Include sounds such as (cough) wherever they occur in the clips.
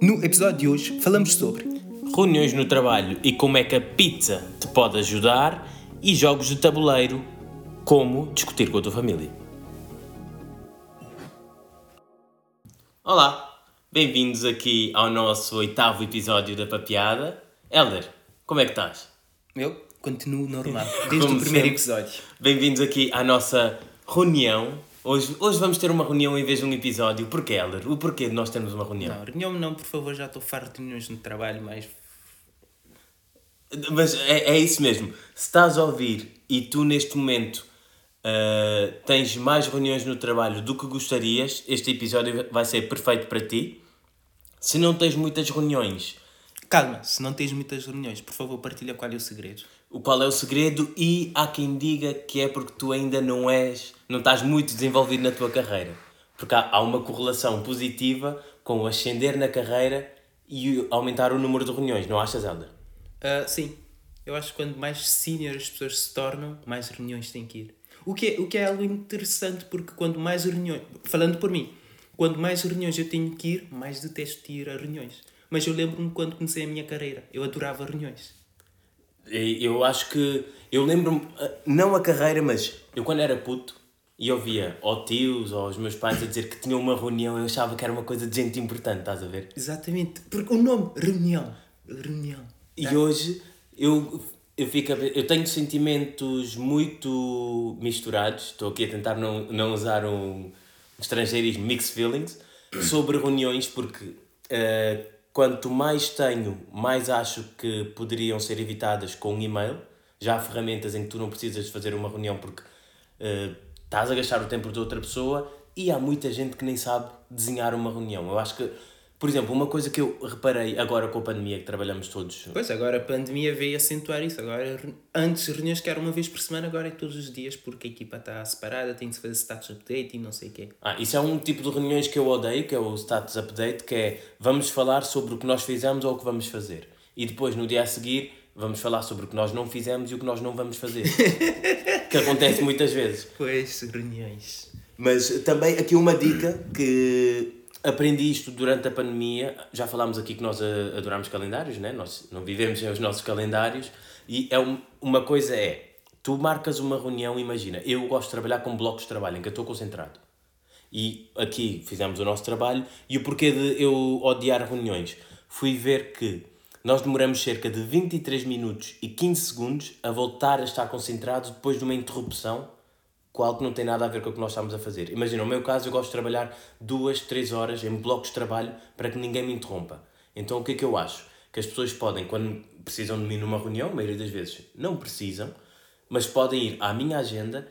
No episódio de hoje falamos sobre reuniões no trabalho e como é que a pizza te pode ajudar e jogos de tabuleiro, como discutir com a tua família. Olá, bem-vindos aqui ao nosso oitavo episódio da Papeada. Helder, como é que estás? eu continuo normal (laughs) desde Como o primeiro sempre. episódio. Bem-vindos aqui à nossa reunião. Hoje, hoje vamos ter uma reunião em vez de um episódio. Porquê, Helder? O porquê de nós termos uma reunião? Não, reunião não, por favor, já estou farto de reuniões no trabalho, mas Mas é, é isso mesmo. Se estás a ouvir e tu neste momento ah, tens mais reuniões no trabalho do que gostarias, este episódio vai ser perfeito para ti. Se não tens muitas reuniões, calma, se não tens muitas reuniões, por favor, partilha qual é o segredo. O qual é o segredo? E há quem diga que é porque tu ainda não és, não estás muito desenvolvido na tua carreira. Porque há, há uma correlação positiva com o ascender na carreira e aumentar o número de reuniões, não achas, Helder? Ah, sim, eu acho que quando mais senior as pessoas se tornam, mais reuniões têm que ir. O que, é, o que é algo interessante, porque quando mais reuniões, falando por mim, quando mais reuniões eu tenho que ir, mais detesto ir a reuniões. Mas eu lembro-me quando comecei a minha carreira, eu adorava reuniões. Eu acho que. Eu lembro-me, ah, não a carreira, mas eu quando era puto e ouvia ou tios ou os meus pais a dizer que tinham uma reunião, eu achava que era uma coisa de gente importante, estás a ver? Exatamente, porque o nome, reunião, reunião. E hoje eu, eu, fico eu tenho sentimentos muito misturados, estou aqui a tentar não, não usar um estrangeirismo, mixed feelings, sobre reuniões, porque eh, quanto mais tenho, mais acho que poderiam ser evitadas com um e-mail. Já há ferramentas em que tu não precisas de fazer uma reunião porque eh, estás a gastar o tempo de outra pessoa e há muita gente que nem sabe desenhar uma reunião. Eu acho que, por exemplo, uma coisa que eu reparei agora com a pandemia, que trabalhamos todos Pois, agora a pandemia veio acentuar isso. Agora, antes reuniões que eram uma vez por semana, agora é todos os dias, porque a equipa está separada, tem de se fazer status update e não sei o quê. Ah, isso é um tipo de reuniões que eu odeio, que é o status update, que é vamos falar sobre o que nós fizemos ou o que vamos fazer. E depois, no dia a seguir, vamos falar sobre o que nós não fizemos e o que nós não vamos fazer. (laughs) que acontece muitas vezes. Pois, reuniões. Mas também aqui uma dica que aprendi isto durante a pandemia. Já falámos aqui que nós a- adoramos calendários, né? nós não vivemos sem os nossos calendários. E é um- uma coisa é, tu marcas uma reunião, imagina, eu gosto de trabalhar com blocos de trabalho em que eu estou concentrado. E aqui fizemos o nosso trabalho. E o porquê de eu odiar reuniões? Fui ver que nós demoramos cerca de 23 minutos e 15 segundos a voltar a estar concentrados depois de uma interrupção algo que não tem nada a ver com o que nós estamos a fazer. Imagina, no meu caso, eu gosto de trabalhar duas, três horas em blocos de trabalho para que ninguém me interrompa. Então, o que é que eu acho? Que as pessoas podem, quando precisam de mim numa reunião, a maioria das vezes não precisam, mas podem ir à minha agenda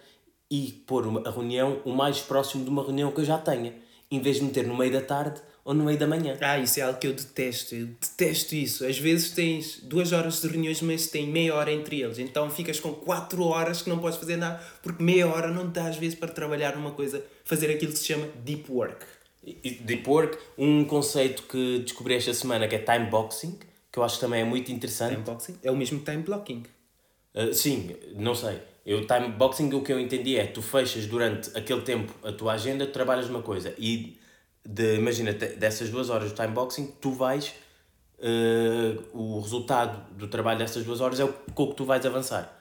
e pôr uma, a reunião o mais próximo de uma reunião que eu já tenha, em vez de meter no meio da tarde ou no meio da manhã. Ah, isso é algo que eu detesto. Eu detesto isso. Às vezes tens duas horas de reuniões, mas tem meia hora entre eles. Então ficas com quatro horas que não podes fazer nada, porque meia hora não dá às vezes para trabalhar numa coisa, fazer aquilo que se chama deep work. Deep Work, um conceito que descobri esta semana que é time boxing, que eu acho que também é muito interessante. Time boxing é o mesmo time blocking. Uh, sim, não sei. Eu, time boxing, o que eu entendi é tu fechas durante aquele tempo a tua agenda, tu trabalhas uma coisa e de, imagina, dessas duas horas de time boxing, tu vais. uh, o resultado do trabalho dessas duas horas é o com o que tu vais avançar.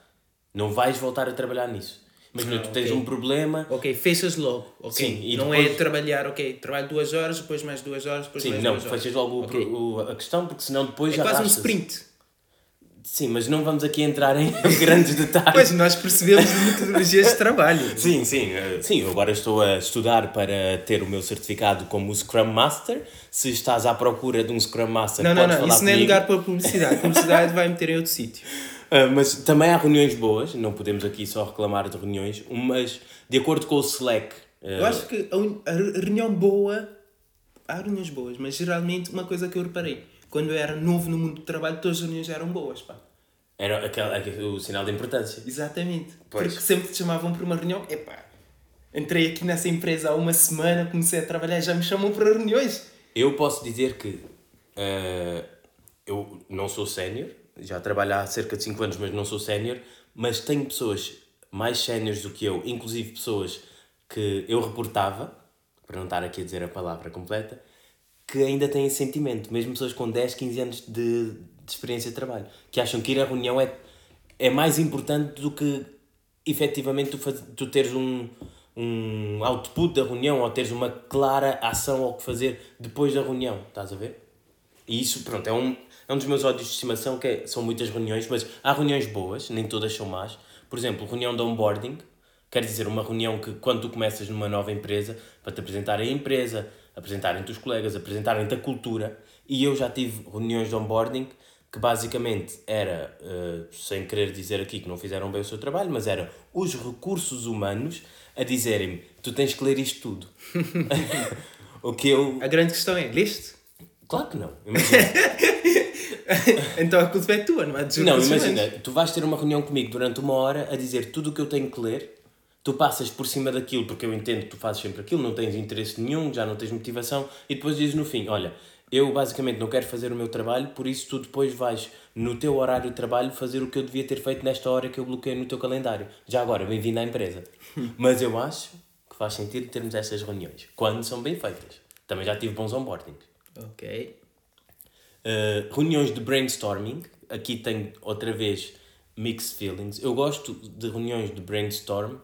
Não vais voltar a trabalhar nisso. Imagina, Ah, tu tens ok. um problema. Ok, fechas logo. ok? Sim, e não depois- é trabalhar, ok, trabalho duas horas, depois mais duas horas, depois Sim, mais não, duas horas. fechas logo o Ok. pro- o- a questão, porque senão depois É já quase um sprint. Sim, mas não vamos aqui entrar em (laughs) grandes detalhes. Pois nós percebemos as metodologias de trabalho. (laughs) Sim, sim, eh, sim, eu agora estou a estudar para ter o meu certificado como Scrum Master. Se estás à procura de um Scrum Master, Não, não, não, isso não é comigo. lugar para publicidade. Publicidade vai meter em outro sítio. Ah, (laughs) mas também há reuniões boas, não podemos aqui só reclamar de reuniões, mas de acordo com o Slack, eh, Eu acho que a, un- a re- reunião boa. Há reuniões boas, mas geralmente uma coisa que eu reparei. Quando eu era novo no mundo do trabalho, todas as reuniões eram boas, pá. era aquele, aquele- o sinal de importância. Exatamente. Pois. Porque sempre te chamavam para uma reunião. Epá, entrei aqui nessa empresa há uma semana, comecei a trabalhar já me chamam para reuniões. Eu posso dizer que eh, eu não sou sénior, já trabalho há cerca de 5 anos, mas não sou sénior, mas tenho pessoas mais séniores do que eu, inclusive pessoas que eu reportava, para não estar aqui a dizer a palavra completa, que ainda têm esse sentimento, mesmo pessoas com 10, 15 anos de, de experiência de trabalho, que acham que ir à reunião é, é mais importante do que efetivamente tu, faz, tu teres um, um output da reunião ou teres uma clara ação ao que fazer depois da reunião, estás a ver? E isso, pronto, é um, é um dos meus ódios de estimação, que é, são muitas reuniões, mas há reuniões boas, nem todas são más. Por exemplo, reunião de onboarding, quer dizer, uma reunião que quando tu começas numa nova empresa, para te apresentar a empresa, apresentarem-te os colegas, apresentarem-te a cultura, e eu já tive reuniões de onboarding que basicamente era, uh, sem querer dizer aqui que não fizeram bem o seu trabalho, mas era os recursos humanos a dizerem-me, tu tens que ler isto tudo. (laughs) (laughs) o que eu... A grande questão é, leste? Claro que não. (laughs) Imagina. então a culpa é tua, não é Não, imagina, tu vais ter uma reunião comigo durante uma hora a dizer tudo o que eu tenho que ler, tu passas por cima daquilo porque eu entendo que tu fazes sempre aquilo, não tens interesse nenhum, já não tens motivação, e depois dizes no fim: Olha, eu basicamente não quero fazer o meu trabalho, por isso tu depois vais no teu horário de trabalho fazer o que eu devia ter feito nesta hora que eu bloqueei no teu calendário. Já agora, bem-vindo à empresa. (laughs) Mas eu acho que faz sentido termos essas reuniões, quando são bem feitas. Também já tive bons onboardings. Ok. Uh, reuniões de brainstorming, aqui tenho outra vez mixed feelings. Eu gosto de reuniões de brainstorm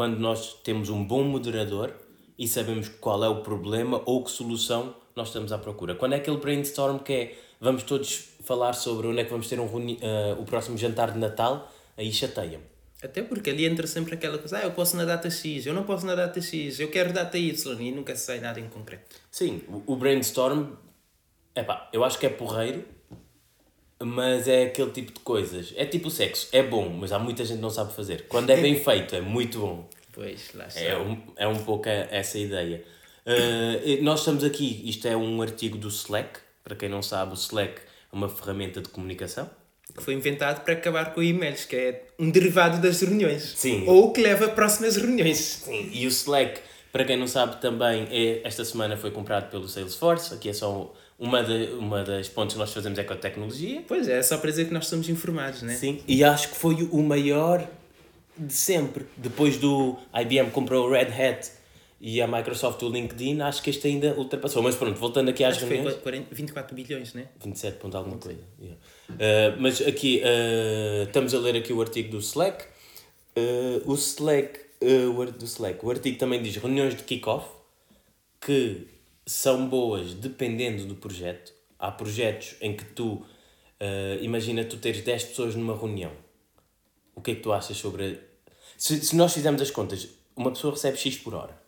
quando nós temos um bom moderador e sabemos qual é o problema ou que solução nós estamos à procura. Quando é aquele brainstorm que é vamos todos falar sobre onde é que vamos ter um uh, o próximo jantar de Natal, aí chateia-me. Até porque ali entra sempre aquela coisa, ah, eu posso na data X, eu não posso na data X, eu quero data Y, e nunca sai nada em concreto. Sim, o, o brainstorm, epá, eu acho que é porreiro, mas é aquele tipo de coisas. É tipo sexo, é bom, mas há muita gente que não sabe fazer. Quando é bem feito, é muito bom. Pois, lá está. É um, é um pouco a- essa ideia. Uh, nós estamos aqui, isto é um artigo do Slack, para quem não sabe, o Slack é uma ferramenta de comunicação. Que foi inventado para acabar com e-mails, que é um derivado das reuniões. Sim. Ou que leva a próximas reuniões. Sim. E o Slack, para quem não sabe, também é, esta semana foi comprado pelo Salesforce, aqui é só uma, de, uma das pontos que nós fazemos é com a tecnologia. Pois é, é só para dizer que nós somos informados, né? Sim. E acho que foi o maior de sempre. Depois do IBM comprou o Red Hat e a Microsoft o LinkedIn, acho que este ainda ultrapassou. Mas pronto, voltando aqui às Acho que foi reuniões. 40, 24 bilhões, né? 27 ponto alguma coisa. yeah. Uh, mas aqui, uh, estamos a ler aqui o artigo do Slack. Uh, o Slack, uh, do Slack, o artigo também diz reuniões de kick-off que são boas dependendo do projeto. Há projetos em que tu, uh, imagina tu teres 10 pessoas numa reunião. O que é que tu achas sobre... Se, se nós fizermos as contas, uma pessoa recebe X por hora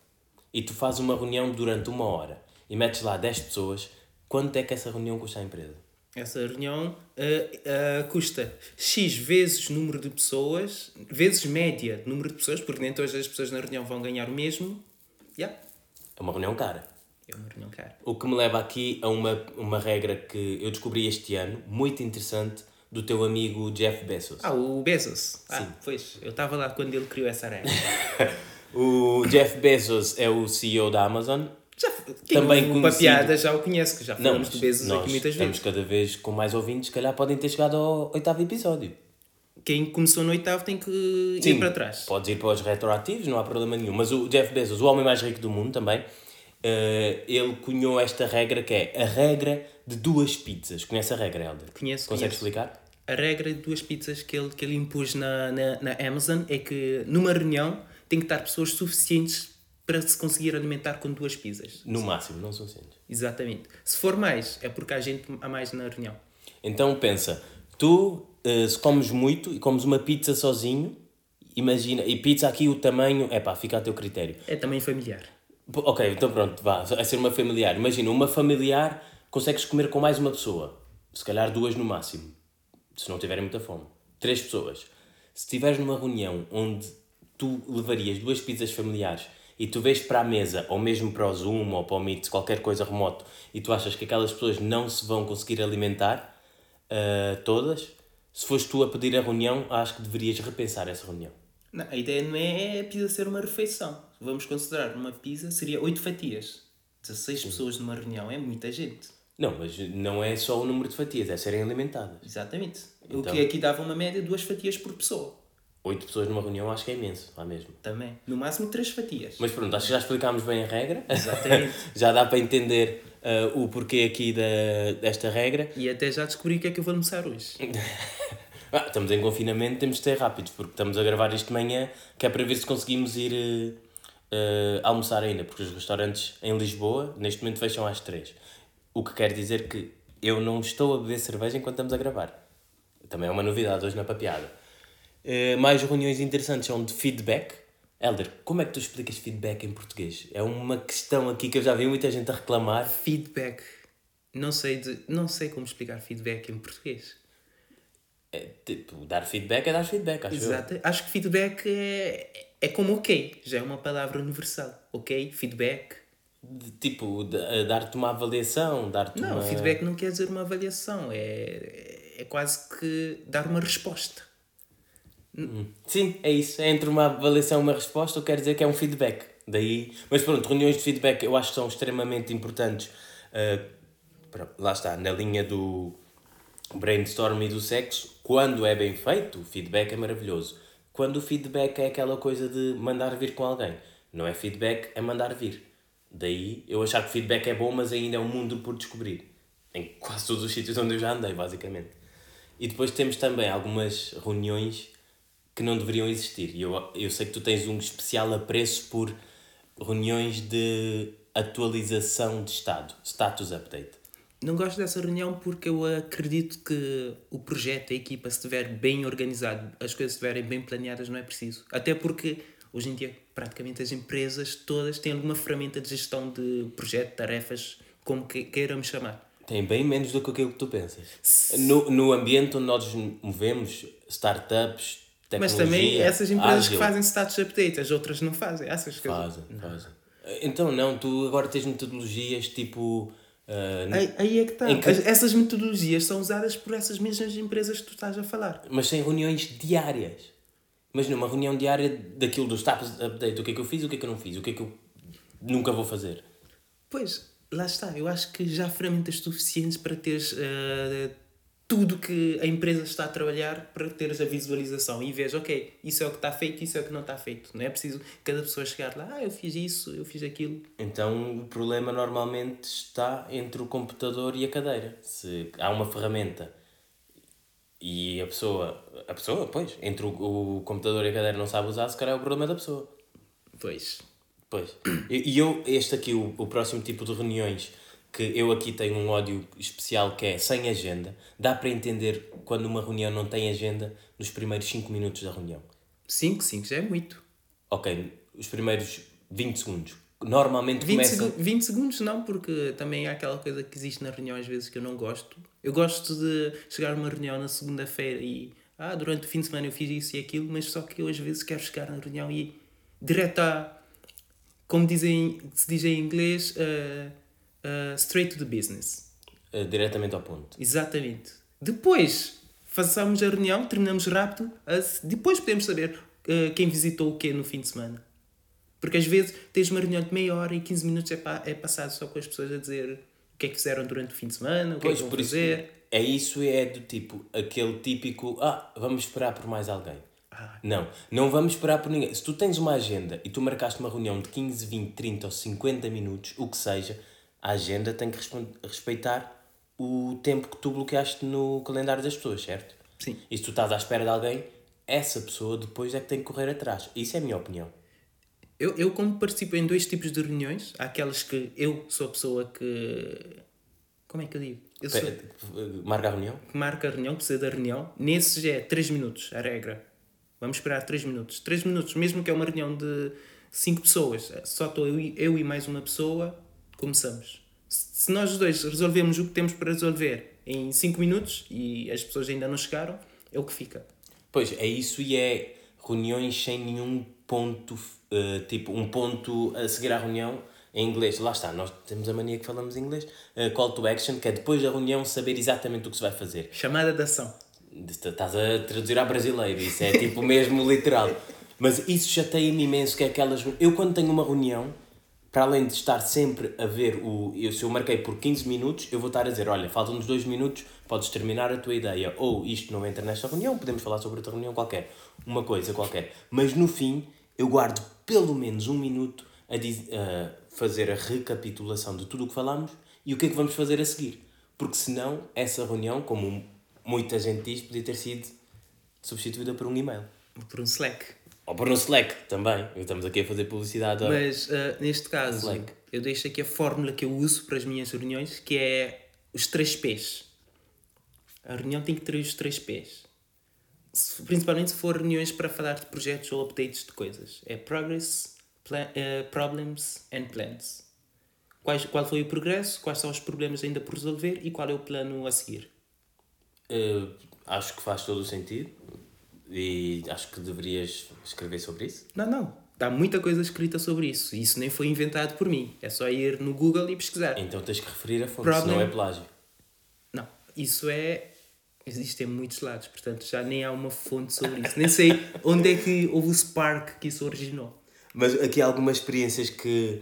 e tu fazes uma reunião durante uma hora e metes lá 10 pessoas, quanto é que essa reunião custa à empresa? Essa reunião ah, ah, custa X vezes número de pessoas, vezes média de número de pessoas, porque nem todas as pessoas na reunião vão ganhar o mesmo. Yeah. É uma reunião cara. Uma reunião cara. O que me leva aqui a uma, uma regra que eu descobri este ano, muito interessante, do teu amigo Jeff Bezos. Ah, o Bezos. Ah, Sim. pois. Eu estava lá quando ele criou essa regra. (laughs) O Jeff Bezos é o CEO da Amazon. Já, quem Também uma conhecido- piada já o conhece, que já Não, falamos mas de Bezos aqui muitas estamos vezes. cada vez com mais ouvintes, se calhar podem ter chegado ao oitavo episódio. Quem começou no oitavo tem que ir para trás. Podes ir para os retroativos, não há problema nenhum. Mas o Jeff Bezos, o homem mais rico do mundo também, eh, ele cunhou esta regra que é a regra de duas pizzas. Conhece a regra, Helder? Conheço, Consegues conheço. explicar? A regra de duas pizzas que ele, que ele impôs na, na, na Amazon é que numa reunião tem que estar pessoas suficientes para se conseguir alimentar com duas pizzas. No máximo, não são suficientes. Exatamente. Se for mais, é porque há gente a mais na reunião. Então pensa, tu eh, se comes muito e comes uma pizza sozinho, imagina, e pizza aqui o tamanho, é pá, fica a teu critério. É também familiar. Ok, então pronto, vá, a ser uma familiar. Imagina, uma familiar consegues comer com mais uma pessoa, se calhar duas no máximo, se não tiverem muita fome. Três pessoas. Se estiveres numa reunião onde tu levarias duas pizzas familiares e tu vês para a mesa, ou mesmo para o Zoom ou para o Meet, qualquer coisa remoto, e tu achas que aquelas pessoas não se vão conseguir alimentar ah, todas, se foste tu a pedir a reunião, acho que deverias repensar essa reunião. Não, a ideia não é a pizza ser uma refeição. Vamos considerar uma pizza seria oito fatias. 16 pessoas numa reunião é muita gente. Não, mas não é só o número de fatias, é serem alimentadas. Exatamente. O Então. que aqui dava uma média de duas fatias por pessoa. Oito pessoas numa reunião acho que é imenso, lá mesmo. Também. No máximo três fatias. Mas pronto, acho que já explicámos bem a regra. Exatamente. (laughs) já dá para entender uh, o porquê aqui da, desta regra. E até já descobri o que é que eu vou almoçar hoje. (laughs) ah, estamos em confinamento, temos de ser rápidos, porque estamos a gravar isto de manhã, que é para ver se conseguimos ir uh, uh, almoçar ainda, porque os restaurantes em Lisboa, neste momento, fecham às 3. O que quer dizer que eu não estou a beber cerveja enquanto estamos a gravar. Também é uma novidade hoje na papiada. Uh, mais reuniões interessantes são de feedback. Elder, como é que tu explicas feedback em português? É uma questão aqui que eu já vi muita gente a reclamar. Feedback. Não sei, de, não sei como explicar feedback em português. É, tipo, dar feedback é dar feedback, acho Exato. eu. Acho que feedback é, é como ok. Já é uma palavra universal. Ok? Feedback. De, tipo, de, dar-te uma avaliação, dar-te Não, uma... feedback não quer dizer uma avaliação. É, é quase que dar uma resposta. Sim, é isso. É entre uma avaliação e uma resposta, eu quero dizer que é um feedback. Daí... Mas pronto, reuniões de feedback eu acho que são extremamente importantes. Uh, lá está, na linha do brainstorm e do sexo, quando é bem feito, o feedback é maravilhoso. Quando o feedback é aquela coisa de mandar vir com alguém. Não é feedback, é mandar vir. Daí eu achar que feedback é bom, mas ainda é um mundo por descobrir. Em quase todos os sítios onde eu já andei, basicamente. E depois temos também algumas reuniões que não deveriam existir. E eu, eu sei que tu tens um especial apreço por reuniões de atualização de estado, status update. Não gosto dessa reunião porque eu acredito que o projeto, a equipa, se estiver bem organizado, as coisas estiverem bem planeadas, não é preciso. Até porque hoje em dia praticamente as empresas todas têm alguma ferramenta de gestão de projeto, tarefas, como que, queiramos chamar. Tem bem menos do que aquilo que tu pensas. No, no ambiente onde nós nos movemos, startups, Mas também essas empresas ágil. que fazem status update, as outras não fazem. Essas fazem, não. fazem. Então não, tu agora tens metodologias tipo Uh, aí, aí, é que está. Que... Essas metodologias são usadas por essas mesmas empresas que tu estás a falar. Mas sem reuniões diárias. Mas numa reunião diária daquilo do status update, o que é que eu fiz, o que é que eu não fiz, o que é que eu nunca vou fazer. Pois, lá está. Eu acho que já há ferramentas suficientes para teres uh, tudo que a empresa está a trabalhar para teres a visualização e vês, ok, isso é o que está feito, isso é o que não está feito. Não é preciso cada pessoa chegar lá, ah, eu fiz isso, eu fiz aquilo. Então o problema normalmente está entre o computador e a cadeira. Se há uma ferramenta e a pessoa, a pessoa, pois, entre o, o computador e a cadeira não sabe usar, se calhar é o problema da pessoa. Pois. Pois. E eu, este aqui, o, o próximo tipo de reuniões que eu aqui tenho um ódio especial que é sem agenda. Dá para entender quando uma reunião não tem agenda nos primeiros 5 minutos da reunião. 5, 5 já é muito. Ok, os primeiros 20 segundos. Normalmente 20 começa... Seg 20 segundos não, porque também há aquela coisa que existe na reunião às vezes que eu não gosto. Eu gosto de chegar a uma reunião na segunda-feira e ah, durante o fim de semana eu fiz isso e aquilo, mas só que eu às vezes quero chegar na reunião e direto a como dizem, se diz em inglês, uh, uh, straight to the business. Uh, diretamente ao ponto. Exatamente. Depois façamos a reunião, terminamos rápido, depois podemos saber uh, quem visitou o quê no fim de semana. Porque às vezes tens uma reunião de meia hora e 15 minutos é, pa é passado só com as pessoas a dizer o que é que fizeram durante o fim de semana, o que pois, é que vão fazer. Isso, é isso, é do tipo, aquele típico, ah, vamos esperar por mais alguém. Ah. Não, não vamos esperar por ninguém. Se tu tens uma agenda e tu marcaste uma reunião de 15, 20, 30 ou 50 minutos, o que seja, a agenda tem que respeitar o tempo que tu bloqueaste no calendário das pessoas, certo? Sim. E se tu estás à espera de alguém, essa pessoa depois é que tem que correr atrás. Isso é a minha opinião. Eu, eu como participo em dois tipos de reuniões, há aquelas que eu sou a pessoa que... Como é que eu digo? Eu sou... Marca a reunião? Que marca a reunião, precisa da reunião. Nesses é 3 minutos, a regra. Vamos esperar 3 minutos. 3 minutos, mesmo que é uma reunião de 5 pessoas, só estou eu, eu e mais uma pessoa, começamos. Se nós dois resolvemos o que temos para resolver em 5 minutos e as pessoas ainda não chegaram, é o que fica. Pois, é isso e é reuniões sem nenhum ponto, uh, tipo, um ponto a seguir à reunião em inglês. Lá está, nós temos a mania que falamos em inglês. Uh, call to action, que é depois da reunião saber exatamente o que se vai fazer. Chamada de ação. Estás a traduzir a brasileiro, isso é tipo mesmo literal. (laughs) Mas isso chateia-me imenso, que é aquelas... Eu quando tenho uma reunião para além de estar sempre a ver o. Eu, se eu marquei por 15 minutos, eu vou estar a dizer: olha, faltam-nos 2 minutos, podes terminar a tua ideia. Ou isto não entra nesta reunião, podemos falar sobre outra reunião qualquer. Uma coisa qualquer. Mas no fim, eu guardo pelo menos um minuto a, diz, a fazer a recapitulação de tudo o que falámos e o que é que vamos fazer a seguir. Porque senão, essa reunião, como muita gente diz, podia ter sido substituída por um e-mail. Por um Slack. Ou por um Slack também. Estamos aqui a fazer publicidade. Mas uh, neste caso, Slack. eu deixo aqui a fórmula que eu uso para as minhas reuniões, que é os três P's. A reunião tem que ter os três P's. Principalmente se for reuniões para falar de projetos ou updates de coisas. É Progress, plan, uh, Problems and Plans. Quais, qual foi o progresso, quais são os problemas ainda por resolver e qual é o plano a seguir? Uh, acho que faz todo o sentido e acho que deverias escrever sobre isso. Não, não. Há muita coisa escrita sobre isso. Isso nem foi inventado por mim. É só ir no Google e pesquisar. Então tens que referir a fonte, Problem... senão é plágio. Não, isso é. Existem muitos lados, portanto já nem há uma fonte sobre isso. Nem sei (laughs) onde é que houve o spark que isso originou. Mas aqui há algumas experiências que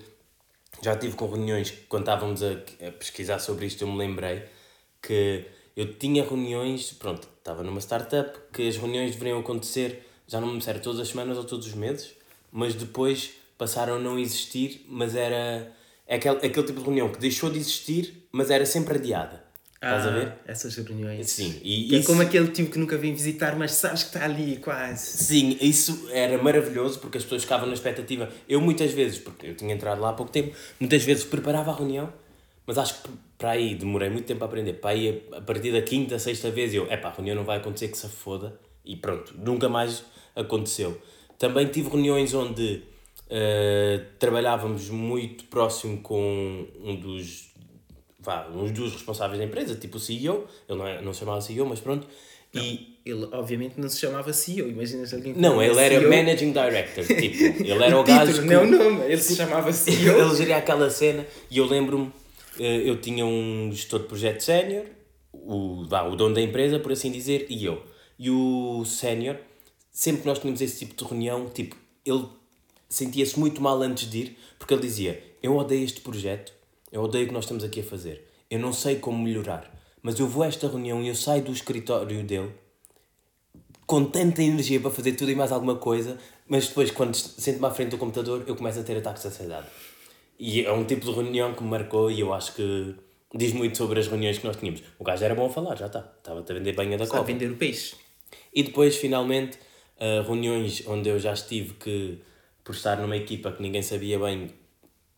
já tive com reuniões, quando estávamos a, a pesquisar sobre isto, eu me lembrei que eu tinha reuniões, pronto, estava numa startup, que as reuniões deveriam acontecer, já não me disseram todas as semanas ou todos os meses, mas depois passaram a não existir, mas era é aquele, aquele tipo de reunião que deixou de existir, mas era sempre adiada. Estás a ah, ver? Essas reuniões. Sim. E é como aquele tipo que nunca vem visitar, mas sabes que está ali quase. Sim, isso era maravilhoso porque as pessoas ficavam na expectativa. Eu muitas vezes, porque eu tinha entrado lá há pouco tempo, muitas vezes preparava a reunião, mas acho que para aí demorei muito tempo a aprender. Para aí, a partir da quinta, sexta vez, eu, é pá, a reunião não vai acontecer que se foda. E pronto, nunca mais aconteceu. Também tive reuniões onde uh, trabalhávamos muito próximo com um dos vá, uns dos responsáveis da empresa, tipo o CEO, ele não, é, não se chamava CEO, mas pronto. Não, e ele obviamente não se chamava CEO, imaginas alguém Não, ele era CEO. Managing Director, tipo, (laughs) ele era o, o gajo. Que... Não, não, ele se chamava CEO. (laughs) ele geria aquela cena e eu lembro-me, eu tinha um gestor de projeto sénior, o, o dono da empresa, por assim dizer, e eu. E o sénior, sempre que nós tínhamos esse tipo de reunião, tipo, ele sentia-se muito mal antes de ir, porque ele dizia: Eu odeio este projeto, eu odeio o que nós estamos aqui a fazer. Eu não sei como melhorar. Mas eu vou a esta reunião e eu saio do escritório dele com tanta energia para fazer tudo e mais alguma coisa, mas depois, quando sento-me à frente do computador, eu começo a ter ataques de ansiedade. E é um tipo de reunião que me marcou e eu acho que diz muito sobre as reuniões que nós tínhamos. O gajo era bom a falar, já está. Estava-te a vender banha da copa. a vender o peixe. E depois, finalmente, uh, reuniões onde eu já estive que, por estar numa equipa que ninguém sabia bem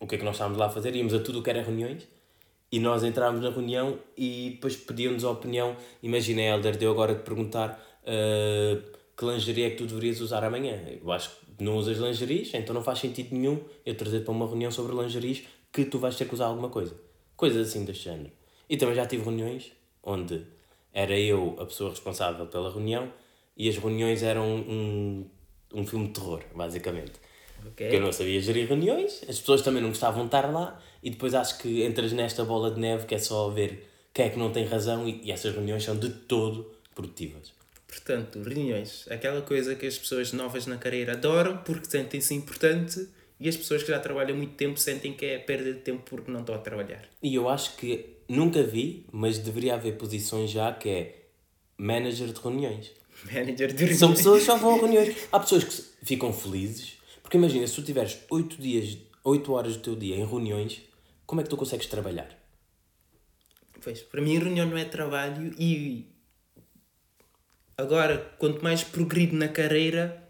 o que é que nós estávamos lá a fazer, íamos a tudo o que era reuniões e nós entrámos na reunião e depois pediam-nos a opinião. Imagina, Helder, deu agora de perguntar uh, que lingerie é que tu deverias usar amanhã. Eu acho que não usas lingeries, então não faz sentido nenhum eu trazer para uma reunião sobre lingeries que tu vais ter que usar alguma coisa. Coisas assim deste género. E também já tive reuniões onde era eu a pessoa responsável pela reunião e as reuniões eram um, um filme de terror, basicamente. Okay. Porque eu não sabia gerir reuniões, as pessoas também não gostavam de estar lá, e depois acho que entras nesta bola de neve que é só ver quem é que não tem razão, e, e essas reuniões são de todo produtivas. Portanto, reuniões, aquela coisa que as pessoas novas na carreira adoram porque sentem-se importante e as pessoas que já trabalham muito tempo sentem que é perda de tempo porque não estão a trabalhar. E eu acho que nunca vi, mas deveria haver posições já que é manager de reuniões. (laughs) Manager de reuniões. São pessoas que só vão a reuniões. Há pessoas que ficam felizes porque imagina, se tu tiveres 8 dias, 8 horas do teu dia em reuniões, como é que tu consegues trabalhar? Pois, para mim reunião não é trabalho e agora, quanto mais progrido na carreira,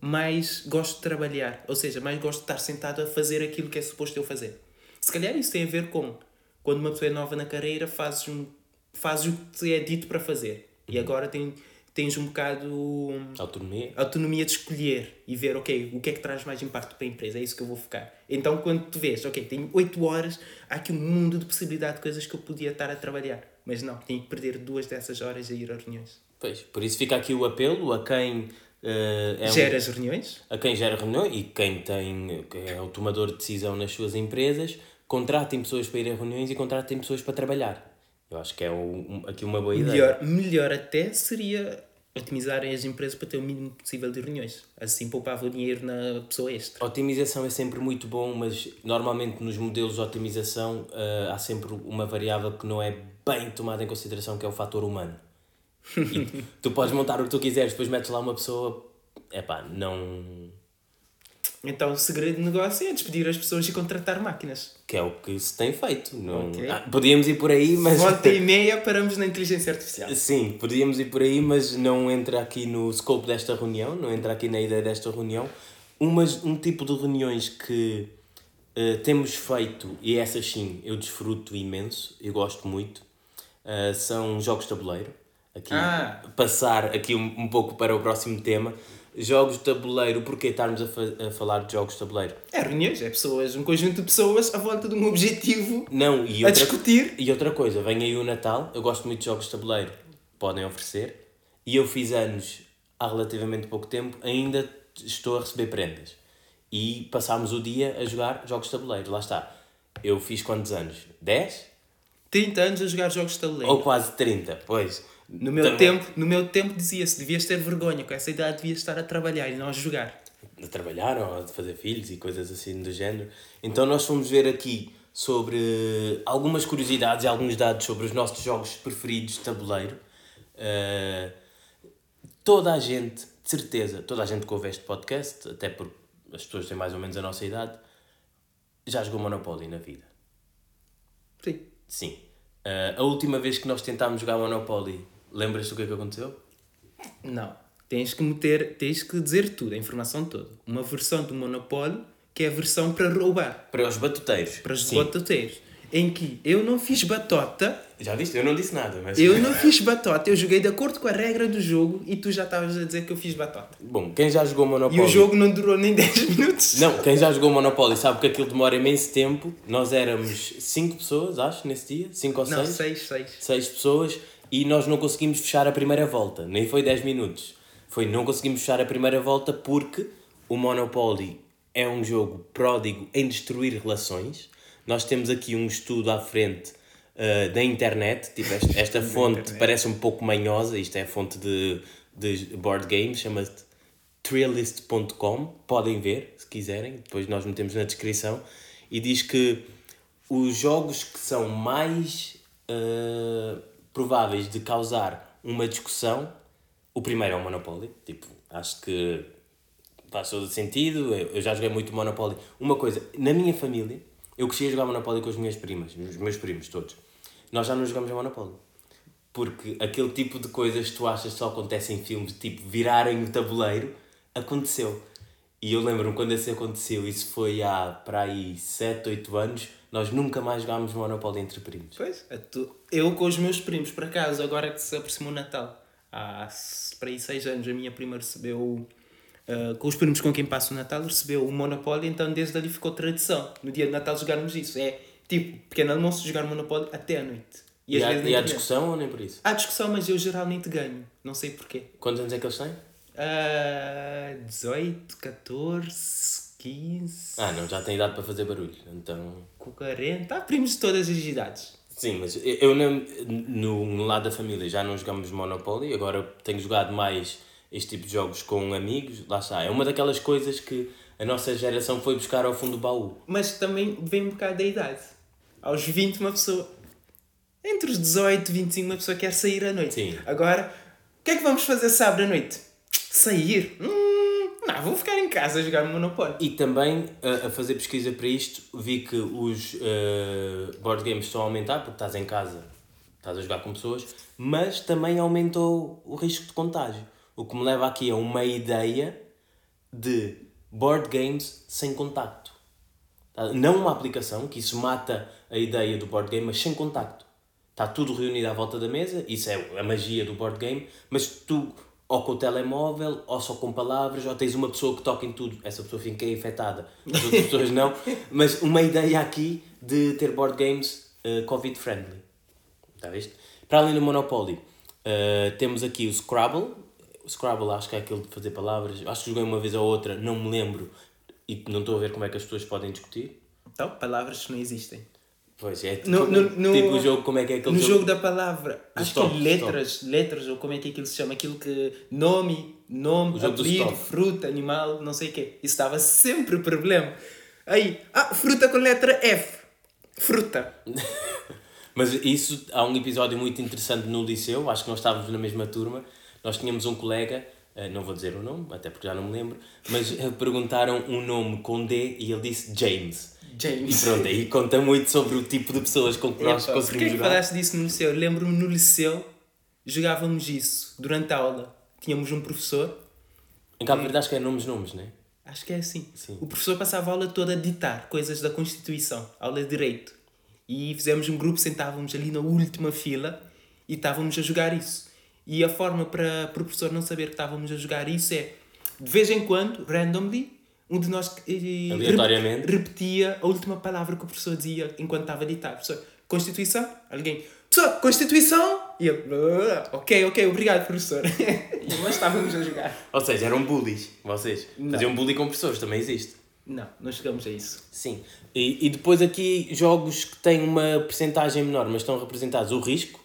mais gosto de trabalhar. Ou seja, mais gosto de estar sentado a fazer aquilo que é suposto eu fazer. Se calhar isso tem a ver com quando uma pessoa é nova na carreira, fazes, um, fazes o que te é dito para fazer. E uhum. agora tem tens um bocado autonomia. autonomia de escolher e ver, ok, o que é que traz mais impacto para a empresa, é isso que eu vou focar. Então, quando tu vês, ok, tenho 8 horas, há aqui um mundo de possibilidade de coisas que eu podia estar a trabalhar, mas não, tenho que perder duas dessas horas a ir a reuniões. Pois, por isso fica aqui o apelo a quem uh, é gera um, as reuniões, a quem gera reuniões e quem tem quem é o tomador de decisão nas suas empresas, contratem pessoas para ir a reuniões e contratem pessoas para trabalhar. Eu acho que é um, aqui uma boa melhor, ideia. Melhor até seria otimizarem as empresas para ter o mínimo possível de reuniões. Assim poupava o dinheiro na pessoa extra. otimização é sempre muito bom, mas normalmente nos modelos de otimização uh, há sempre uma variável que não é bem tomada em consideração, que é o fator humano. E (laughs) tu podes montar o que tu quiseres, depois metes lá uma pessoa, é pá, não. Então o segredo do negócio é despedir as pessoas e contratar máquinas. Que é o que se tem feito. Não... Ok. Ah, podíamos ir por aí, mas. Volta e meia paramos na inteligência artificial. Sim, podíamos ir por aí, mas não entra aqui no scope desta reunião, não entra aqui na ideia desta reunião. Umas, um tipo de reuniões que eh, temos feito, e essas sim eu desfruto imenso, eu gosto muito, eh, são jogos de tabuleiro. Aqui, Ah. Passar aqui um, um pouco para o próximo tema. Jogos de tabuleiro, porquê estarmos a, fa- a falar de jogos de tabuleiro? É reuniões, é pessoas, um conjunto de pessoas à volta de um objetivo Não, e a outra, discutir. E outra coisa, vem aí o Natal, eu gosto muito de jogos de tabuleiro, podem oferecer, e eu fiz anos há relativamente pouco tempo, ainda estou a receber prendas. E passámos o dia a jogar jogos de tabuleiro, lá está. Eu fiz quantos anos? 10? 30 anos a jogar jogos de tabuleiro. Ou quase 30, pois. No meu, Também- tempo, no meu tempo dizia-se, devias ter vergonha, com essa idade devias estar a trabalhar e não a jogar. de trabalhar ou de fazer filhos e coisas assim do género. Então nós fomos ver aqui sobre algumas curiosidades e alguns dados sobre os nossos jogos preferidos de tabuleiro. Uh, toda a gente, de certeza, toda a gente que ouve este podcast, até porque as pessoas têm mais ou menos a nossa idade, já jogou Monopoly na vida. Sim. Sim. Uh, a última vez que nós tentámos jogar Monopoly, lembras-te do que é que aconteceu? Não. Tens que meter, tens que dizer tudo, a informação toda. Uma versão do Monopoly que é a versão para roubar, Para os batuteiros. para os Sim. batoteiros. Em que eu não fiz batota, Já viste? Eu não disse nada, mas... eu não fiz batota, eu joguei de acordo com a regra do jogo e tu já estavas a dizer que eu fiz batota. Bom, quem já jogou Monopoly... E o jogo não durou nem (laughs) 10 minutos. Não, quem já jogou Monopoly sabe que aquilo demora imenso tempo. Nós éramos 5 pessoas, acho, nesse dia. 5 ou Não, 6. 6, 6. 6 pessoas. E nós não conseguimos fechar a primeira volta. Nem foi 10 minutos. Foi não conseguimos fechar a primeira volta porque o Monopoly é um jogo pródigo em destruir relações. Nós temos aqui um estudo à frente uh, da internet. Tipo, esta, esta (laughs) fonte internet. parece um pouco manhosa. Isto é a fonte de, de board games. Chama-se Thrillist.com, podem ver se quiserem, depois nós metemos na descrição. E diz que os jogos que são mais uh, prováveis de causar uma discussão, o primeiro é o Monopoly. Tipo, acho que faz todo sentido. Eu eu já joguei muito Monopoly. Uma coisa, na minha família, eu cresci a jogar Monopoly com as minhas primas, os meus primos todos. Nós já não jogamos a Monopoly. Porque aquele tipo de coisas que tu achas só acontece em filmes, tipo virarem o tabuleiro, aconteceu. E eu lembro-me quando isso aconteceu, isso foi há para aí 7, 8 anos, nós nunca mais jogámos Monopoly entre primos. Pois, é eu com os meus primos, por acaso, agora que se aproximou o Natal, há para aí 6 anos, a minha prima recebeu, ah, com os primos com quem passo o Natal, recebeu o Monopoly, então desde ali ficou tradição. No dia de Natal jogarmos isso. É tipo, pequeno almoço, jogar Monopoly até à noite. E, às há, e há discussão ou nem por isso? Há discussão, mas eu geralmente ganho. Não sei porquê. Quantos anos é que eles têm? Ah, 18, 14, 15, Ah, não, já têm idade para fazer barulho, então... com 40. Há primos de todas as idades. Sim, mas eu, eu no, no lado da família já não jogamos Monopoly, agora tenho jogado mais este tipo de jogos com amigos, lá está. É uma daquelas coisas que a nossa geração foi buscar ao fundo do baú. mas também vem um bocado da idade. Aos 20, uma pessoa. Entre os 18 e 25, uma pessoa quer sair à noite. Sim. Agora, o que é que vamos fazer sábado à noite? Sair? Hum, não, vou ficar em casa a jogar Monopoly. E também, a, a fazer pesquisa para isto, vi que os eh, board games estão a aumentar, porque estás em casa, estás a jogar com pessoas, mas também aumentou o risco de contágio. O que me leva aqui a uma ideia de board games sem contacto. Tá? Não uma aplicação, que isso mata a ideia do board game, mas sem contacto. Está tudo reunido à volta da mesa, isso é a magia do board game, mas tu, ou com o telemóvel, ou só com palavras, ou tens uma pessoa que toca em tudo, essa pessoa fica infectada, as outras (laughs) pessoas não. Mas uma ideia aqui de ter board games eh, Covid-friendly. Está viste? Para além do Monopoly, eh, temos aqui o Scrabble. O Scrabble acho que é aquele de fazer palavras. Acho que joguei uma vez ou outra, não me lembro. E não estou a ver como é que as pessoas podem discutir. Então, palavras que não existem. Pois é, tipo, No- no- no- tipo o jogo, como é que é aquele no jogo? jogo da palavra, acho stop, que é letras, letras, ou como é que aquilo se chama? Aquilo que. Nome, nome, apelido, stop. fruta, animal, não sei o quê. Isso estava sempre problema. Aí, ah, fruta com letra F. Fruta. (laughs) Mas isso, há um episódio muito interessante no liceu, acho que nós estávamos na mesma turma, nós tínhamos um colega não vou dizer o nome, até porque já não me lembro, mas eh, perguntaram um nome com D e ele disse James. James. E pronto, aí conta muito sobre o tipo de pessoas com que nós Epa, Porquê conseguimos que jogar. falaste disso no liceu? Eu Lembro-me no liceu, jogávamos isso durante a aula. Tínhamos um professor, Em Cabo Verde acho que é nomes, nomes, não é? acho que é assim. Sim. O professor passava a aula toda a ditar coisas da Constituição, aula de Direito. E fizemos um grupo, sentávamos ali na última fila e estávamos a jogar isso. E a forma para, para o professor não saber que estávamos a jogar isso é, de vez em quando, randomly, um de nós Aleatoriamente. rep- repetia a última palavra que o professor dizia enquanto estava a ditar. Professor, Constituição? Alguém, professor, Constituição? E eu, "Ah, ok, ok, obrigado, professor. (laughs) e nós estávamos a jogar. Ou seja, eram bullies, vocês. Não. Faziam bullying com pessoas, também existe. Não, não chegamos a isso. Sim. E, e depois aqui jogos que têm uma percentagem menor, mas estão representados. O risco.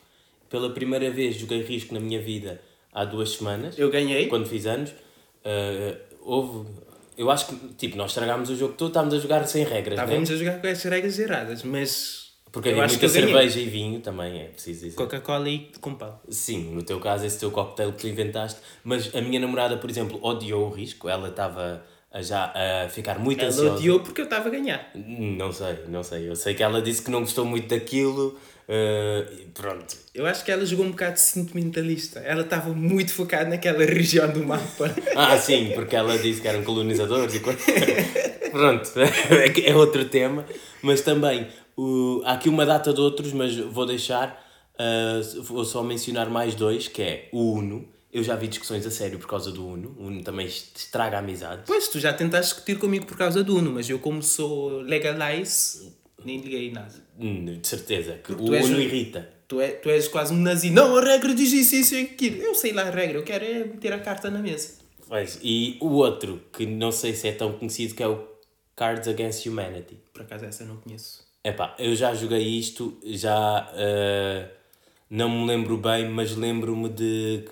Pela primeira vez joguei risco na minha vida há duas semanas. Eu ganhei. Quando fiz anos. Uh, houve... Eu acho que, tipo, nós estragámos o jogo todo, estávamos a jogar sem regras, Estávamos né? a jogar com as regras erradas, mas. Porque havia muita ganhei. cerveja e vinho também, é preciso dizer. Coca-Cola e com pau. Sim, no teu caso, esse teu cocktail que tu inventaste. Mas a minha namorada, por exemplo, odiou o risco. Ela estava a já a ficar muito Ela ansiosa. odiou porque eu estava a ganhar. Não sei, não sei. Eu sei que ela disse que não gostou muito daquilo. E pronto. Eu acho que ela jogou um bocado sentimentalista. Ela estava muito focada naquela (laughs) região do mapa. Ah, sim, porque ela disse que eram colonizadores e. (laughs) Pronto, (laughs) é é outro tema. Mas também, o, há aqui uma data de outros, mas vou deixar. eh, vou só mencionar mais dois, que é o Uno. Eu já vi discussões a sério por causa do Uno. O Uno também estraga a amizade. Pois, tu já tentaste discutir comigo por causa do Uno, mas eu, como sou legalize, nem liguei nada. Hum, De certeza, que o Uno um- irrita. Tu, é, tu és quase um nazi. Não, a regra diz isso, isso e aquilo. Eu sei lá a regra, eu quero é meter a carta na mesa. Pois, e o outro, que não sei se é tão conhecido, que é o Cards Against Humanity. Por acaso essa eu não conheço. Epá, eu já joguei isto, já eh, não me lembro bem, mas lembro-me de.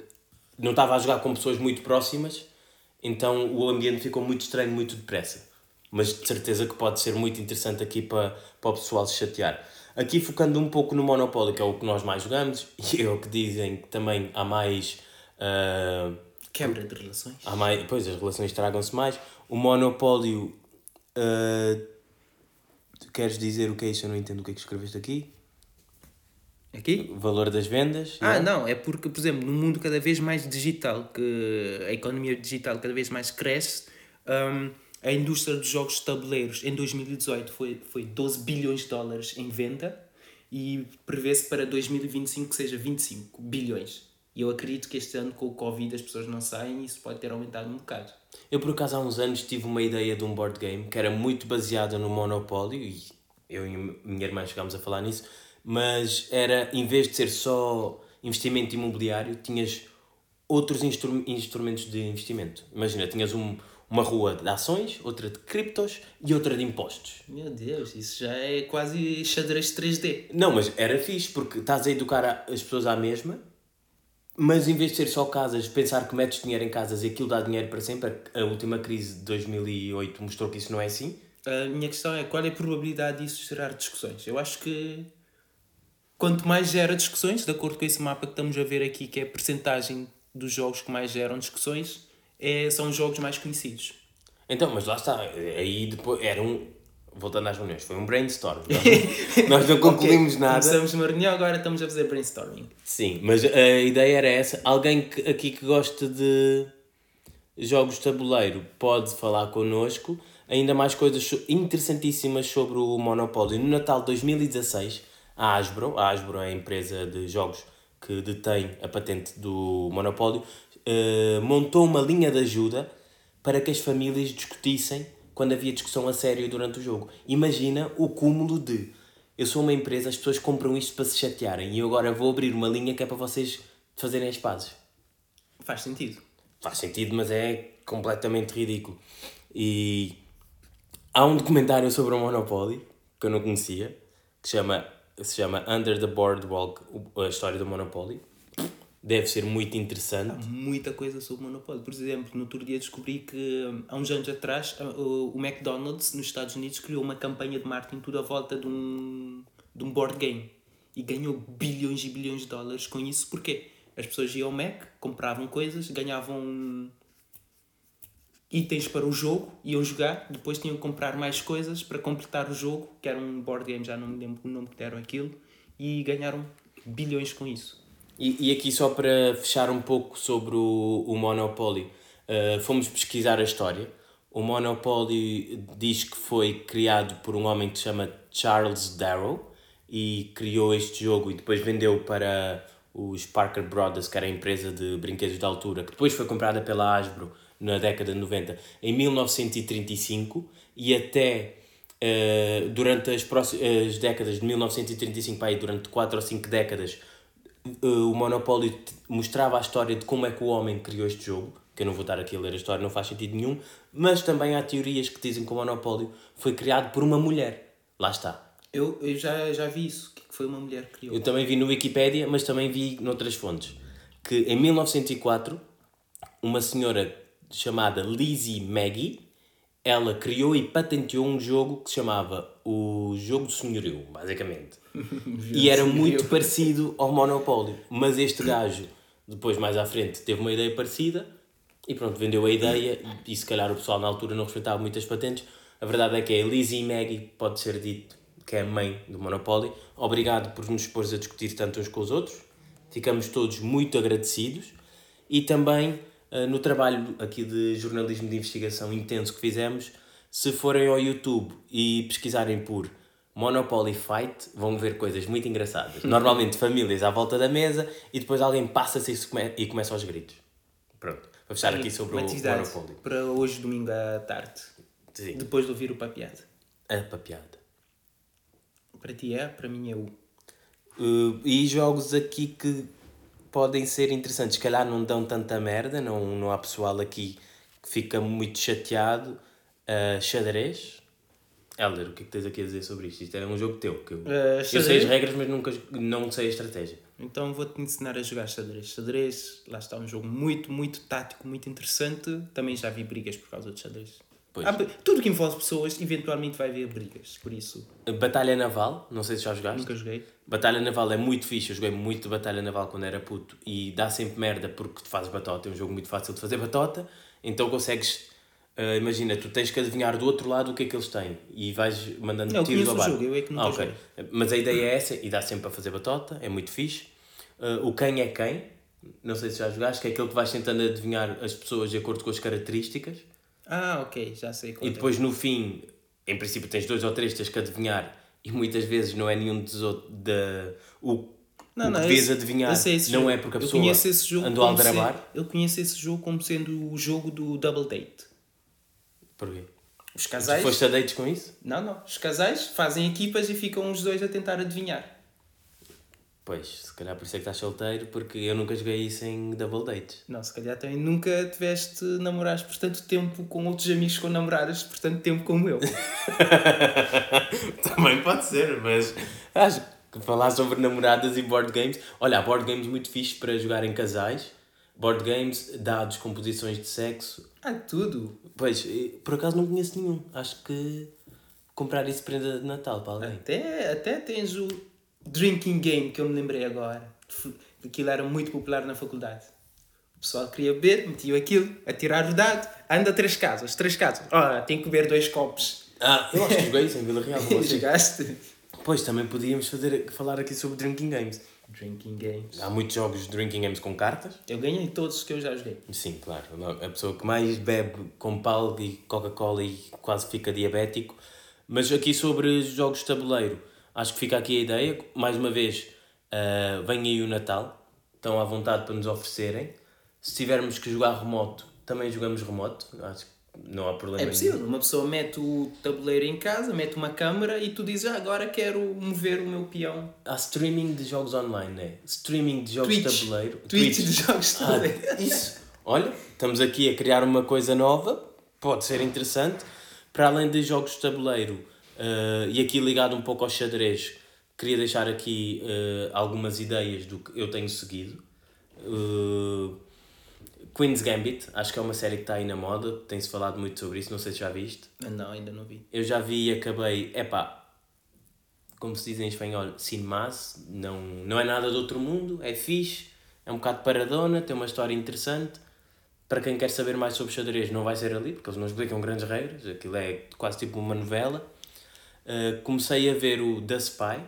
Não estava a jogar com pessoas muito próximas, então o ambiente ficou muito estranho, muito depressa. Mas de certeza que pode ser muito interessante aqui para, para o pessoal se chatear. Aqui focando um pouco no Monopoly, que é o que nós mais jogamos, (laughs) e é o que dizem que também há mais. eh, Quebra de relações. Há mais, pois, as relações estragam-se mais. O monopólio. tu queres dizer o que é isso? Eu não entendo o que é que escreveste aqui. Aqui? O valor das vendas. Ah, não? não, é porque, por exemplo, num mundo cada vez mais digital, que a economia digital cada vez mais cresce, hum, a indústria dos jogos de tabuleiros em 2018 foi, foi 12 bilhões de dólares em venda e prevê-se para 2025 que seja 25 bilhões. E eu acredito que este ano, com o Covid, as pessoas não saem e isso pode ter aumentado um bocado. Eu, por acaso, há uns anos tive uma ideia de um board game que era muito baseada no monopólio e eu e minha irmã chegámos a falar nisso, mas era, em vez de ser só investimento imobiliário, tinhas outros instru instrumentos de investimento. Imagina, tinhas um, uma rua de ações, outra de criptos e outra de impostos. Meu Deus, isso já é quase xadrez 3D. Não, mas era fixe, porque estás a educar as pessoas à mesma, mas em vez de ser só casas, pensar que metes dinheiro em casas e aquilo dá dinheiro para sempre, a a última crise de 2008 mostrou que isso não é assim. A minha questão é qual é a probabilidade disso gerar discussões? Eu acho que quanto mais gera discussões, de acordo com esse mapa que estamos a ver aqui, que é a percentagem dos jogos que mais geram discussões, é, são os jogos mais conhecidos. Então, mas lá está, aí depois era um. Voltando às reuniões, foi um brainstorm. Nós, (laughs) nós não concluímos Ok, nada. Começamos uma reunião, agora estamos a fazer brainstorming. Sim, mas a ideia era essa. Alguém que, aqui que gosta de jogos de tabuleiro pode falar connosco. Ainda mais coisas interessantíssimas sobre o Monopólio. No Natal de 2016, a Hasbro, a Hasbro é a empresa de jogos que detém a patente do Monopólio, eh, montou uma linha de ajuda para que as famílias discutissem quando havia discussão a sério durante o jogo. Imagina o cúmulo de eu sou uma empresa, as pessoas compram isto para se chatearem e eu agora vou abrir uma linha que é para vocês fazerem as pazes. Faz sentido. Faz sentido, mas é completamente ridículo. E há um documentário sobre o Monopoly que eu não conhecia, que chama, se chama Under the Boardwalk, a história do Monopoly. Deve ser muito interessante. Muita coisa sobre o monopólio. Por exemplo, no outro dia descobri que há uns anos atrás o McDonald's nos Estados Unidos criou uma campanha de marketing tudo à volta de um, de um board game e ganhou bilhões e bilhões de dólares com isso. Porquê? As pessoas iam ao Mac, compravam coisas, ganhavam itens para o jogo, iam jogar, depois tinham que comprar mais coisas para completar o jogo, que era um board game, já não me lembro o nome que deram aquilo, e ganharam bilhões com isso. E, e aqui só para fechar um pouco sobre o, o Monopoly, uh, fomos pesquisar a história. O Monopoly diz que foi criado por um homem que se chama Charles Darrow e criou este jogo e depois vendeu para os Parker Brothers, que era a empresa de brinquedos de altura, que depois foi comprada pela Hasbro na década de 90, em 1935 e até uh, durante as, próximas, as décadas de 1935 para aí, durante 4 ou 5 décadas, o Monopoly mostrava a história de como é que o homem criou este jogo, que eu não vou estar aqui a ler a história, não faz sentido nenhum, mas também há teorias que dizem que o Monopólio foi criado por uma mulher. Lá está. Eu, eu já, já vi isso, que foi uma mulher que criou. Eu também vi no Wikipedia, mas também vi noutras fontes. Que em 1904, uma senhora chamada Lizzie Maggie, ela criou e patenteou um jogo que se chamava o Jogo do Senhorio, basicamente. (laughs) e era muito parecido ao Monopólio. Mas este (coughs) gajo, depois mais à frente, teve uma ideia parecida e pronto, vendeu a ideia e se calhar o pessoal na altura não respeitava muitas patentes. A verdade é que é Lizzie Maggie, pode ser dito que é a mãe do Monopólio. Obrigado por nos pôr a discutir tanto uns com os outros. Ficamos todos muito agradecidos. E também no trabalho aqui de jornalismo de investigação intenso que fizemos, se forem ao YouTube e pesquisarem por Monopoly Fight, vão ver coisas muito engraçadas. Normalmente famílias à volta da mesa e depois alguém passa-se e começa aos gritos. Pronto, vou fechar aqui sobre o Monopoly. Para hoje, domingo à tarde, Sim. depois de ouvir o papiado. A papiada. Para ti é, para mim é o. Uh, e jogos aqui que podem ser interessantes, se calhar não dão tanta merda, não, não há pessoal aqui que fica muito chateado. Uh, xadrez. Helder, o que é que tens aqui a dizer sobre isto? Isto é um jogo teu. Que eu, uh, eu sei as regras, mas nunca, não sei a estratégia. Então vou-te ensinar a jogar xadrez. Xadrez, lá está um jogo muito, muito tático, muito interessante. Também já vi brigas por causa de xadrez. Pois. Há, tudo que envolve pessoas, eventualmente vai haver brigas, por isso. Batalha Naval, não sei se já jogaste. Nunca joguei. Batalha Naval é muito fixe, eu joguei muito Batalha Naval quando era puto e dá sempre merda porque tu fazes batota, é um jogo muito fácil de fazer batota, então consegues, uh, imagina, tu tens que adivinhar do outro lado o que é que eles têm e vais mandando não, tiros ao bar. Jogo, eu é que ah, okay. Mas a ideia é essa e dá sempre para fazer batota, é muito fixe. Uh, o quem é quem, não sei se já jogaste, que é aquele que vais tentando adivinhar as pessoas de acordo com as características. Ah, ok, já sei. E depois no fim, em princípio tens dois ou três, tens que adivinhar e muitas vezes não é nenhum dos outros. De, o não, não, que devias adivinhar não jogo. é porque a pessoa andou a aldrabar. eu conheço esse jogo como sendo o jogo do double date. Porquê? Os casais. Tu foste a dates com isso? Não, não. Os casais fazem equipas e ficam os dois a tentar adivinhar. Pois, se calhar por isso é que estás solteiro, porque eu nunca joguei isso em double dates. Não, se calhar também nunca tiveste namorados por tanto tempo com outros amigos com namoradas por tanto tempo como eu. (laughs) também pode ser, mas acho que falar sobre namoradas e board games. Olha, há board games muito fixes para jogar em casais. Board games, dados, composições de sexo. Ah, tudo. Pois, por acaso não conheço nenhum. Acho que comprar isso prenda de Natal para alguém. Até, até tens o drinking game que eu me lembrei agora. Aquilo era muito popular na faculdade. O pessoal queria beber, metia aquilo, a tirar o dado, anda três casas, três casas. Ah, tem que beber dois copos. Ah, eu acho que joguei isso em Vila Real. (laughs) Jogaste? Pois, também podíamos fazer, falar aqui sobre drinking games. Drinking games. Há muitos jogos de drinking games com cartas. Eu ganhei todos os que eu já joguei. Sim, claro. A pessoa que mais bebe com pal e Coca-Cola e quase fica diabético. Mas aqui sobre jogos de tabuleiro Acho que fica aqui a ideia. Mais uma vez, uh, vem aí o Natal. Estão à vontade para nos oferecerem. Se tivermos que jogar remoto, também jogamos remoto. Acho que não há problema. É possível. Nenhum. Uma pessoa mete o tabuleiro em casa, mete uma câmera e tu dizes, ah, agora quero mover o meu peão. Há streaming de jogos online, né? Streaming de jogos Twitch. de tabuleiro. Twitch, Twitch de jogos de tabuleiro. Ah, isso. Olha, estamos aqui a criar uma coisa nova. Pode ser interessante. Para além de jogos de tabuleiro, Uh, e aqui ligado um pouco ao xadrez, queria deixar aqui uh, algumas ideias do que eu tenho seguido. Uh, Queen's Gambit, acho que é uma série que está aí na moda, tem-se falado muito sobre isso, não sei se já viste. Não, ainda não vi. Eu já vi e acabei, epá, como se diz em espanhol, sin más, não, não é nada de outro mundo, é fixe, É um bocado paradona, tem uma história interessante. Para quem quer saber mais sobre xadrez, não vai ser ali, porque eles não explicam grandes regras. Aquilo é quase tipo uma novela. Uh, comecei a ver o The Spy,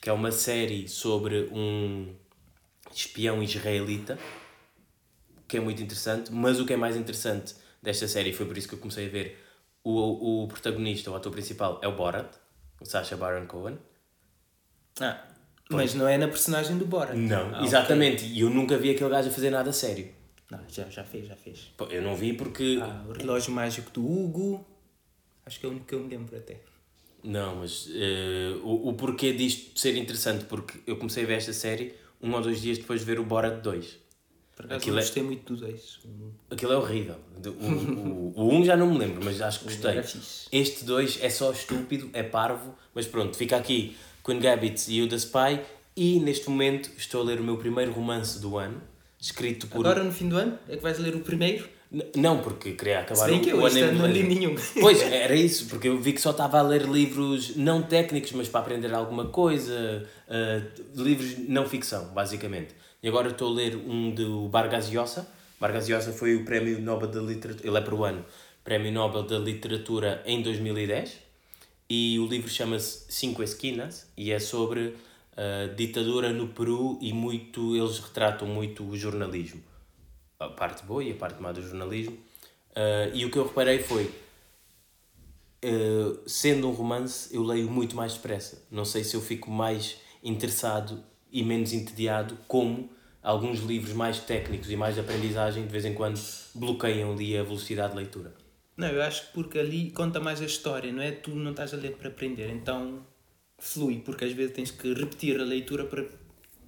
que é uma série sobre um espião israelita, que é muito interessante. Mas o que é mais interessante desta série, foi por isso que eu comecei a ver, o, o protagonista, o ator principal, é o Borat, o Sacha Baron Cohen. Ah, mas não é na personagem do Borat. Não, Ah, exatamente. E eu nunca vi aquele gajo a fazer nada a sério. Não, já, já fez, já fez. Eu não vi porque. Ah, o relógio mágico do Hugo. Acho que é o único que eu me lembro até. Não, mas eh, o, o porquê disto ser interessante, porque eu comecei a ver esta série um ou dois dias depois de ver o Borat 2. Por acaso Aquilo não é- gostei muito do 2. Aquilo é horrível. O, o, o 1 já não me lembro, mas acho que (laughs) gostei. Este 2 é só estúpido, é parvo, mas pronto, fica aqui Queen Gambit e o The Spy. E neste momento estou a ler o meu primeiro romance do ano, escrito por. Agora no fim do ano é que vais ler o primeiro. Não, porque queria acabar Se bem o, que eu o ano não li nenhum. (laughs) Pois, era isso, porque eu vi que só estava a ler livros não técnicos, mas para aprender alguma coisa, ah, livros não ficção, basicamente. E agora estou a ler um do Vargas Llosa. Vargas Llosa foi o Prémio Nobel da Literatura, ele é peruano, Prémio Nobel da Literatura em 2010. E o livro chama-se Cinco Esquinas e é sobre a ditadura no Peru e muito eles retratam muito o jornalismo a parte boa e a parte má do jornalismo. Ah, e o que eu reparei foi, ah, sendo um romance, eu leio muito mais depressa. Não sei se eu fico mais interessado e menos entediado, como alguns livros mais técnicos e mais de aprendizagem, de vez em quando, bloqueiam ali a velocidade de leitura. Não, eu acho que porque ali conta mais a história, não é? Tu não estás a ler para aprender, então flui, porque às vezes tens que repetir a leitura para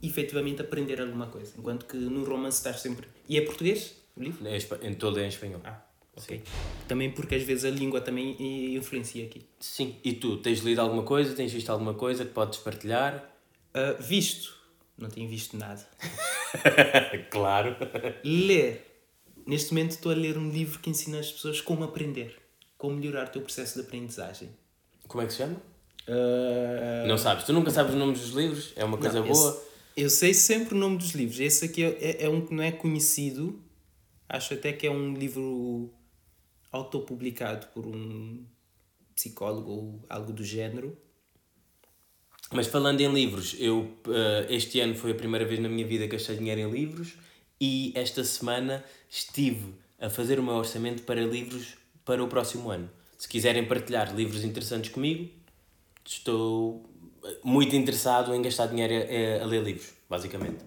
efetivamente aprender alguma coisa. Enquanto que no romance estás sempre. E é português o livro? É Em todo em espanhol. Ah, ok. Também porque às vezes a língua também i- influencia aqui. Sim. E tu, tens lido alguma coisa? Tens visto alguma coisa que podes partilhar? Ah, visto, não tenho visto nada. (laughs) claro. Ler. Neste momento estou a ler um livro que ensina as pessoas como aprender, como melhorar o teu processo de aprendizagem. Como é que se chama? Ah, Não sabes. Tu nunca sabes os nomes dos livros? É uma coisa Não, boa. esse- eu sei sempre o nome dos livros. Esse aqui é, é, é um que não é conhecido. Acho até que é um livro autopublicado por um psicólogo ou algo do género. Mas falando em livros, eu eh, este ano foi a primeira vez na minha vida que gastei dinheiro em livros e esta semana estive a fazer o meu orçamento para livros para o próximo ano. Se quiserem partilhar livros interessantes comigo, estou muito interessado em gastar dinheiro a, a ler livros, basicamente.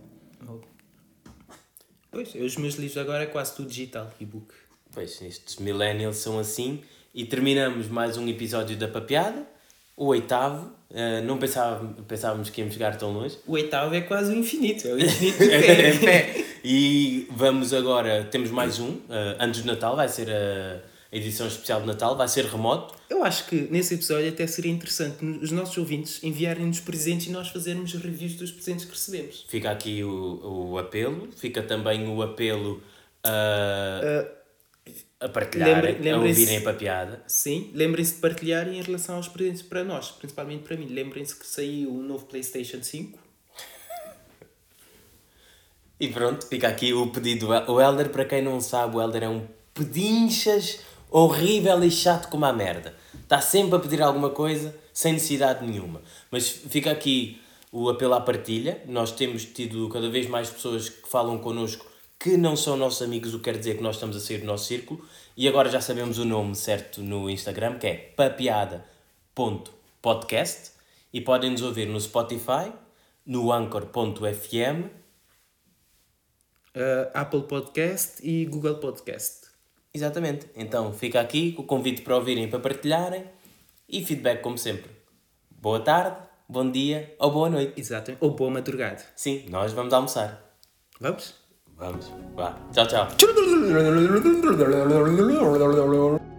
Pois, os meus livros agora é quase tudo digital, e-book. Pois, estes millennials são assim. E terminamos mais um episódio da Papeada, o oitavo. Eh, não pensava, pensávamos que íamos chegar tão longe. O oitavo é quase o infinito. É o infinito (laughs) de pé. E vamos agora, temos mais um, eh, antes do Natal, vai ser a edição especial de Natal, vai ser remoto. Eu acho que nesse episódio até seria interessante os nossos ouvintes enviarem-nos presentes e nós fazermos reviews dos presentes que recebemos. Fica aqui o, o apelo, fica também o apelo a, a partilharem, lembre- a ouvirem a papeada. Sim, lembrem-se de partilharem em relação aos presentes para nós, principalmente para mim. Lembrem-se que saiu o novo PlayStation 5. E pronto, fica aqui o pedido. O Helder, para quem não sabe, o Helder é um pedinchas horrível e chato como a merda. Está sempre a pedir alguma coisa sem necessidade nenhuma. Mas fica aqui o apelo à partilha. Nós temos tido cada vez mais pessoas que falam connosco que não são nossos amigos, o que quer dizer que nós estamos a sair do nosso círculo. E agora já sabemos o nome certo no Instagram, que é papeada.podcast. E podem nos ouvir no Spotify, no anchor.fm uh, Apple Podcast e Google Podcast. Exatamente. Então fica aqui o convite para ouvirem e para partilharem e feedback como sempre. Boa tarde, bom dia ou boa noite. Exatamente. Ou boa madrugada. Sim, nós vamos almoçar. Vamos? Vamos. Vá. Tchau, tchau. (laughs)